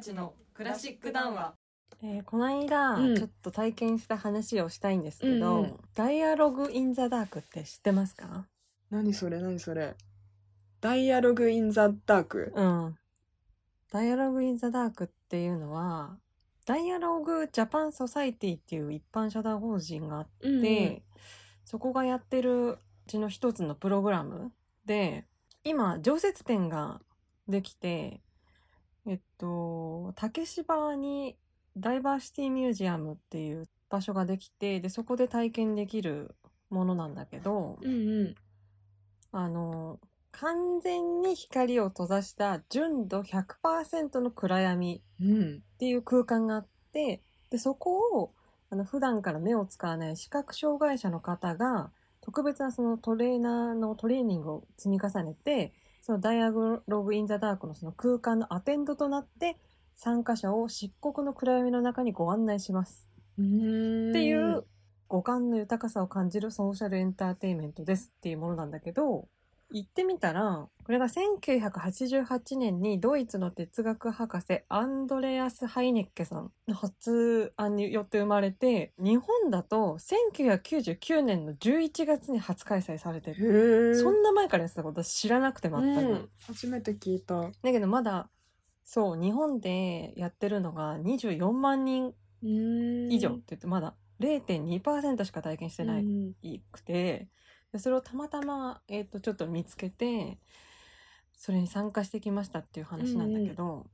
ちのクラシック談話。えーこの間、うん。ちょっと体験した話をしたいんですけど、うんうん。ダイアログ・イン・ザ・ダークって知ってますか？何それ？何それ？ダイアログ・イン・ザ・ダーク？うん。ダイアログ・イン・ザ・ダークっていうのは、ダイアログ・ジャパン・ソサイティっていう一般社団法人があって、で、そこがやってるうちの一つのプログラムで、今、常設展ができて、えっと、竹芝にダイバーシティミュージアムっていう場所ができて、で、そこで体験できるものなんだけど、うんうん。あの、完全に光を閉ざした純度100%の暗闇うん。っていう空間があって、で、そこを、あの、普段から目を使わない視覚障害者の方が、特別なそのトレーナーのトレーニングを積み重ねて、そのダイアログ・イン・ザ・ダークのその空間のアテンドとなって、参加者を漆黒の暗闇の中にご案内します。うーんっていう五感の豊かさを感じるソーシャルエンターテインメントですっていうものなんだけど、行ってみたら、これが1988年にドイツの哲学博士アンドレアス・ハイネッケさんの発案によって生まれて、日本だと1999年の11月に初開催されてる。そんな前からやってたこと私知らなくて全く。うん。初めて聞いた。だけどまだ、そう、日本でやってるのが24万人以上って言ってまだ0.2%しか体験してないうんくて、でそれをたまたま、えっ、と、ちょっと見つけて、それに参加してきましたっていう話なんだけど、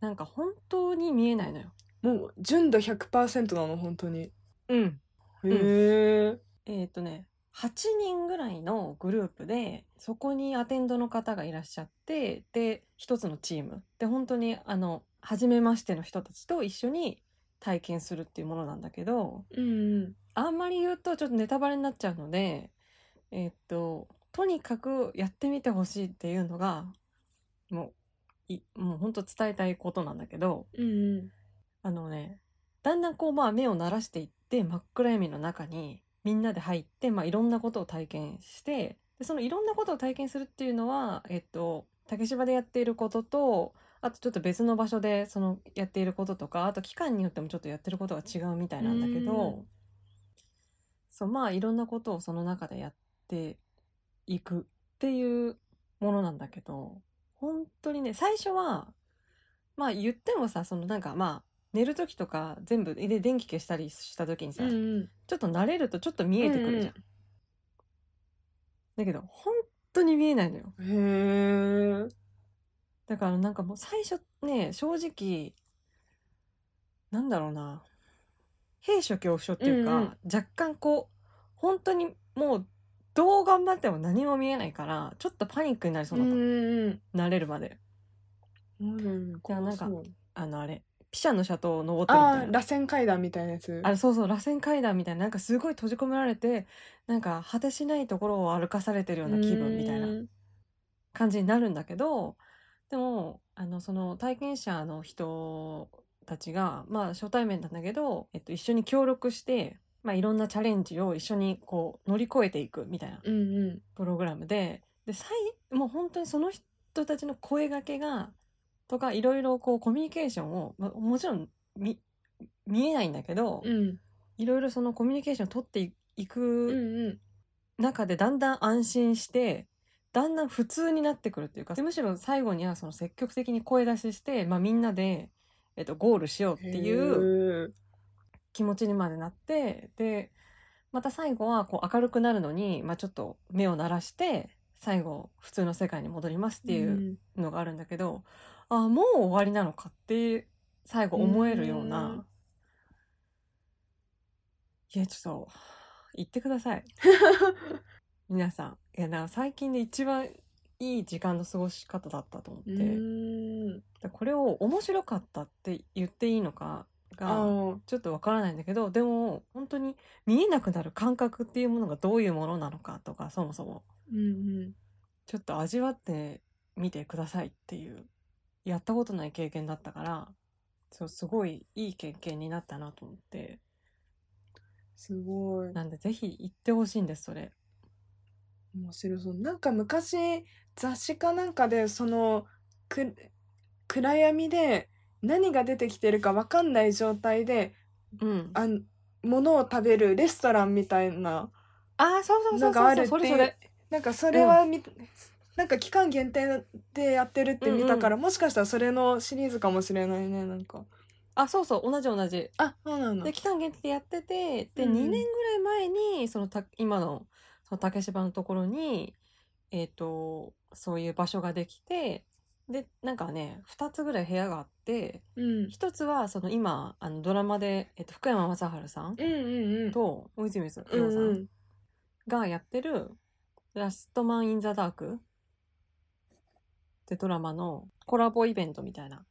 なんか本当に見えないのよ。もう純度100%なの本当にうん。へええっ、とね、8人ぐらいのグループで、そこにアテンドの方がいらっしゃって、で、一つのチーム。で、本当に、あの、初めましての人たちと一緒に体験するっていうものなんだけど、うんあんまり言うとちょっとネタバレになっちゃうので、えーっと、とにかくやってみてほしいっていうのが、もう、いもう本当伝えたいことなんだけど、うんあのね、だんだんこうまあ目を慣らしていって真っ暗闇の中にみんなで入って、まあいろんなことを体験して、でそのいろんなことを体験するっていうのは、えっと、竹芝でやっていることと、あとちょっと別の場所でそのやっていることとか、あと期間によってもちょっとやってることが違うみたいなんだけうどん、そう、まあいろんなことをその中でやっていくっていうものなんだけど、本当にね、最初は、まあ言ってもさ、そのなんかまあ、寝る時とか全部で電気消したりした時にさ、うんちょっと慣れるとちょっと見えてくるじゃん。うんだけど、本当に見えないのよ。へえだからなんかもう最初ね、正直、なんだろうな、兵所恐怖症っていうか、うんうん。若干こう、本当にもう、どう頑張っても何も見えないから、ちょっとパニックになりそうだった。れるまで。うん。じゃあなんかあのあれ、ピシャの斜塔を登ってるみあたいな。ー螺旋階段みたいなやつ。あれそうそう螺旋階段みたいな。なんかすごい閉じ込められてなんか果てしないところを歩かされてるような気分みたいなうん。感じになるんだけどでもあのその体験者の人たちがまあ初対面なんだけど、えっと、一緒に協力して、まあ、いろんなチャレンジを一緒にこう乗り越えていくみたいなうんうん。プログラムでで最もう本当にその人たちの声掛けがとかいろいろこうコミュニケーションを、まあ、もちろん見見えないんだけど、うん。いろいろそのコミュニケーションを取っていうんくうん。中でだんだん安心して、だんだん普通になってくるっていうか、むしろ最後にはその積極的に声出しして、まあみんなで、えっと、ゴールしようっていうう気持ちにまでなって、で、また最後はこう明るくなるのに、まあちょっと目を鳴らして、最後普通の世界に戻りますっていうのがあるんだけど、あもう終わりなのかって最後思えるよううなん。いやちょっと言ってください。皆さん。いやな最近で一番いい時間の過ごし方だったと思って、これを面白かったって言っていいのかあがー。ちょっとわからないんだけどでも本当に見えなくなる感覚っていうものがどういうものなのかとかそもそも。うんうん。ちょっと味わってみてくださいっていうやったことない経験だったからそうすごいいい経験になったなと思って。すごい。なんでぜひ行ってほしいんですそれ面白そうなんか昔雑誌かなんかでそのく暗闇で何が出てきてるか分かんない状態でうん。あん物を食べるレストランみたいなああ、そうそうそうそう。のがあるってそれそれ。なんかそれはみ、なんか期間限定でやってるって見たから、もしかしたらそれのシリーズかもしれないねなんかあ、そうそう、同じ同じ。あそうなんだで、期間限定でやってて、で、うん2年ぐらい前に、そのた、今の、その竹芝のところに、えっ、と、そういう場所ができて、で、なんかね、2つぐらい部屋があって、うん。一つは、その今、あの、ドラマで、えっ、と、福山雅治さんと、大泉洋さんがやってる、ラストマン・イン・ザ・ダークってドラマのコラボイベントみたいな。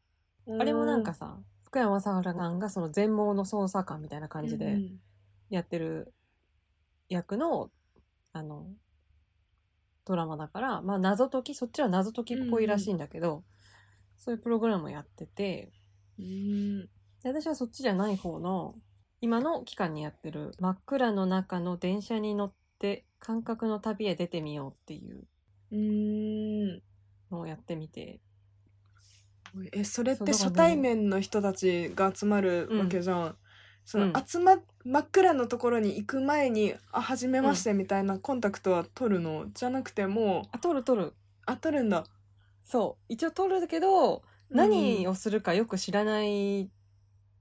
あれもなんかさ、福山雅治さんがその全盲の捜査官みたいな感じでやってる役の、あの、ドラマだから、まあ謎解き、そっちは謎解きっぽいらしいんだけど、そういうプログラムをやってて、うん。で私はそっちじゃない方の、今の期間にやってる真っ暗の中の電車に乗って感覚の旅へ出てみようっていううん。のをやってみて、えそれって初対面の人たちが集まるわけじゃん、その、うん。集ま真っ暗のところに行く前に「あ初めまして」みたいなコンタクトは取るの、じゃなくてもうあ、撮る撮る。あ取るんだ。そう。一応撮るけど、何ををするかよく知らない、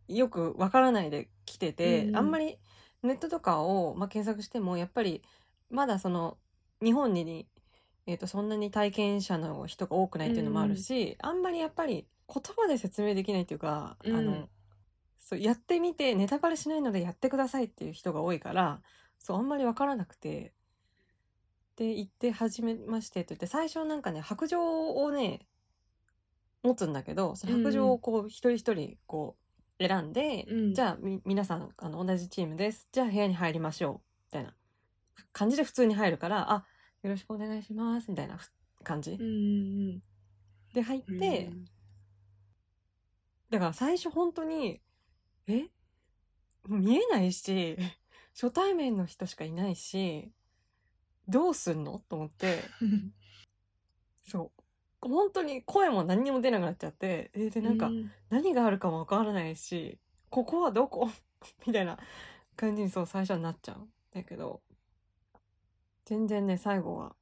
よくわからないで来てて、うんあんまりネットとかを、まあ、検索しても、やっぱり、まだその、日本に、えっ、と、そんなに体験者の人が多くないっていうのもあるし、あんまりやっぱり言葉で説明できないっていうか、うん。あの、そう、やってみて、ネタバレしないのでやってくださいっていう人が多いから、そう、あんまりわからなくて、で、行って、初めましてって言って、最初なんかね、白状をね、持つんだけど、その白状をこう、一人一人、こう、選んで、うんじゃあ、み、皆さん、あの、同じチームです。じゃあ、部屋に入りましょう。みたいな感じで普通に入るから、あ、よろしくお願いします。みたいなふ感じうんうんで入っうんて、だから最初本当に、え？見えないし、初対面の人しかいないし、どうすんの？と思って、う んそう。本当に声も何にも出なくなっちゃって、えで、なんかう、ん。何があるかもわからないし、ここはどこ？みたいな感じにそう最初はなっちゃうんだけど、全然ね、最後は、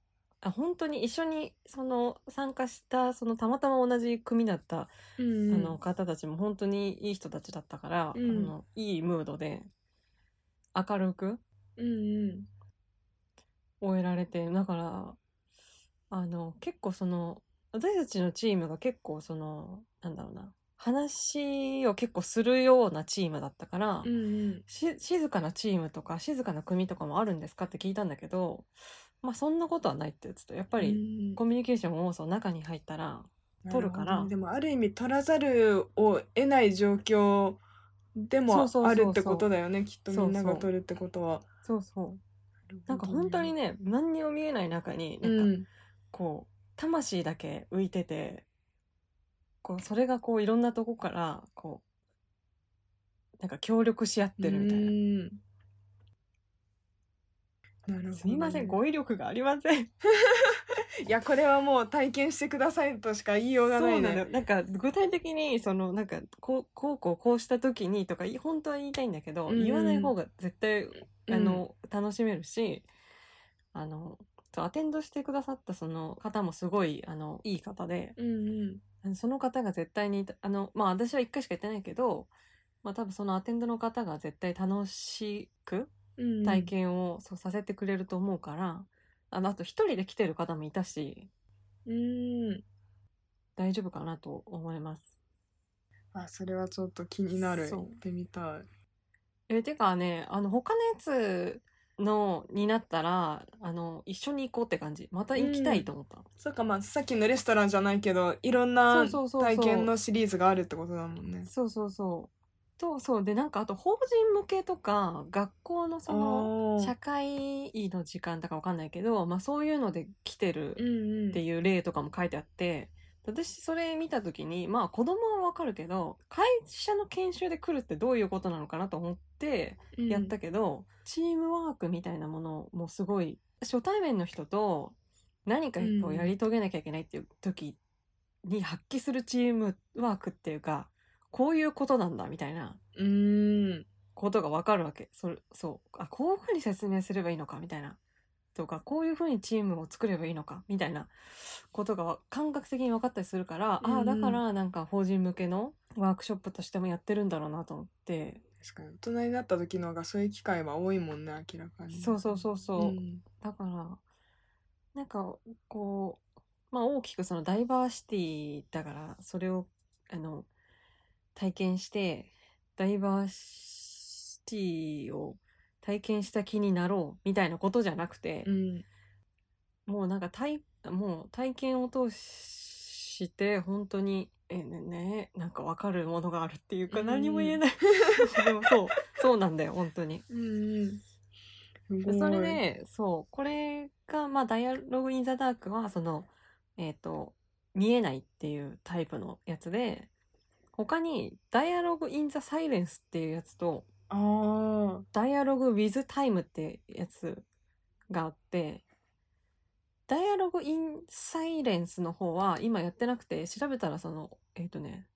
あ本当に一緒にその参加した、そのたまたま同じ組だったうんあの方たちも本当にいい人たちだったから、うん。あのいいムードで明るくうんうん。終えられてだからあの結構その私たちのチームが結構そのなんだろうな話を結構するようなチームだったから、うんうん。し静かなチームとか静かな組とかもあるんですかって聞いたんだけどまあそんなことはないって言ってた。やっぱり、うん。コミュニケーションをその中に入ったら取るから。でもある意味取らざるを得ない状況でもあるってことだよね。きっとみんなが取るってことは。そうそうなんか本当にね何にも見えない中にうなんかん。こう魂だけ浮いててこうそれがこういろんなとこからこうなんか協力し合ってるみたいな。うんなるほどねすみません語彙力がありません。いやこれはもう体験してくださいとしか言いようがないね。そうなのよ。なんか具体的にそのなんかこうこうこうこうした時にとかい本当は言いたいんだけど、うんうん言わない方が絶対うんあの、楽しめるしあのアテンドしてくださったその方もすごいあのいい方でうんうんその方が絶対にあのまあ私は一回しか行ってないけどまあ多分そのアテンドの方が絶対楽しくうん体験を、そうさせてくれると思うからあのあと一人で来てる方もいたしうん。大丈夫かなと思います。あそれはちょっと気になる。行ってみたい。えてかねあの他のやつのになったらあの一緒に行こうって感じ。また行きたいと思った、そっかまあさっきのレストランじゃないけどいろんなそうそうそうそう。体験のシリーズがあるってことだもんね。そうそうそうとそうでなんかあと法人向けとか学校のその社会の時間とかわかんないけど、まあ、そういうので来てるうんうん。っていう例とかも書いてあって私それ見た時にまあ子供はわかるけど会社の研修で来るってどういうことなのかなと思ってうん。やったけど、チームワークみたいなものもすごい初対面の人と何かこううん。やり遂げなきゃいけないっていう時に発揮するチームワークっていうかこういうことなんだみたいな。うーん。ことがわかるわけ。それそう。あこういうふうに説明すればいいのかみたいな。とかこういうふうにチームを作ればいいのかみたいな。ことがわ感覚的に分かったりするから、うんうん。ああだからなんか法人向けのワークショップとしてもやってるんだろうなと思って。確かに。大人になった時の方がそういう機会は多いもんね明らかに。そうそうそうそう、ん。だからなんかこうまあ大きくそのダイバーシティだからそれをあの体験してダイバーシティを体験した気になろうみたいなことじゃなくて、うん。もうなんか体もう体験を通して本当にえねねなんか分かるものがあるっていうかうん。何も言えない。でもそうそうなんだよ本当に。うんそれでそうこれがまあ「ダイアログ・イン・ザ・ダーク」はそのえっ、と見えないっていうタイプのやつで他に「ダイアログ・イン・ザ・サイレンス」っていうやつとああ「ダイアログ・ウィズ・タイム」ってやつがあってダイアログ・イン・サイレンスの方は今やってなくて調べたらそのえっ、とね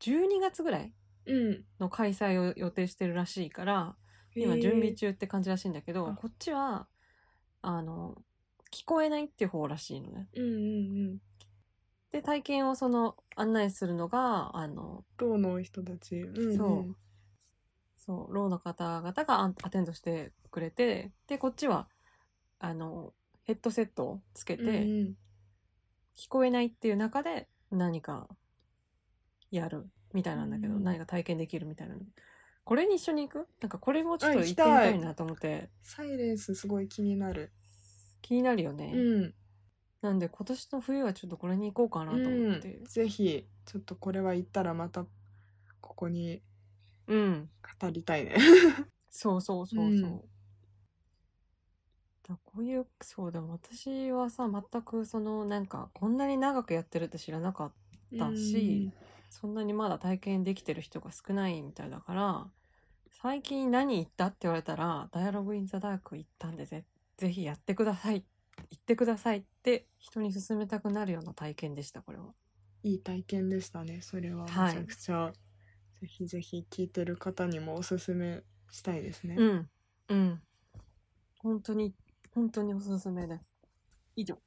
12月ぐらいうんの開催を予定してるらしいから今準備中って感じらしいんだけどあ。こっちはあの聞こえないっていう方らしいのね。うんうんうんで体験をその案内するのがあのろうの人たち、うんうん、そう。そうろうの方々がアテンドしてくれてでこっちはあのヘッドセットをつけて、うんうん。聞こえないっていう中で何かやるみたいなんだけど、うん何か体験できるみたいなの。これに一緒に行く？なんかこれもちょっと行ってみたいなと思って。サイレンスすごい気になる。気になるよね。うんなんで今年の冬はちょっとこれに行こうかなと思ってうん、。ぜひちょっとこれは行ったらまたここにうん。語りたいね そうそうそうそう。うんだこういう、そうだ、私はさ、全くその、なんか、こんなに長くやってるって知らなかったし、そんなにまだ体験できてる人が少ないみたいだから、最近何行ったって言われたら、ダイアログインザダーク行ったんでぜ、ぜひやってください。行ってくださいって人に勧めたくなるような体験でした、これは。いい体験でしたねそれはめちはいゃくちゃ、ぜひぜひ聞いてる方にもおすすめしたいですね、うん。うん。本当に、本当におすすめです。以上。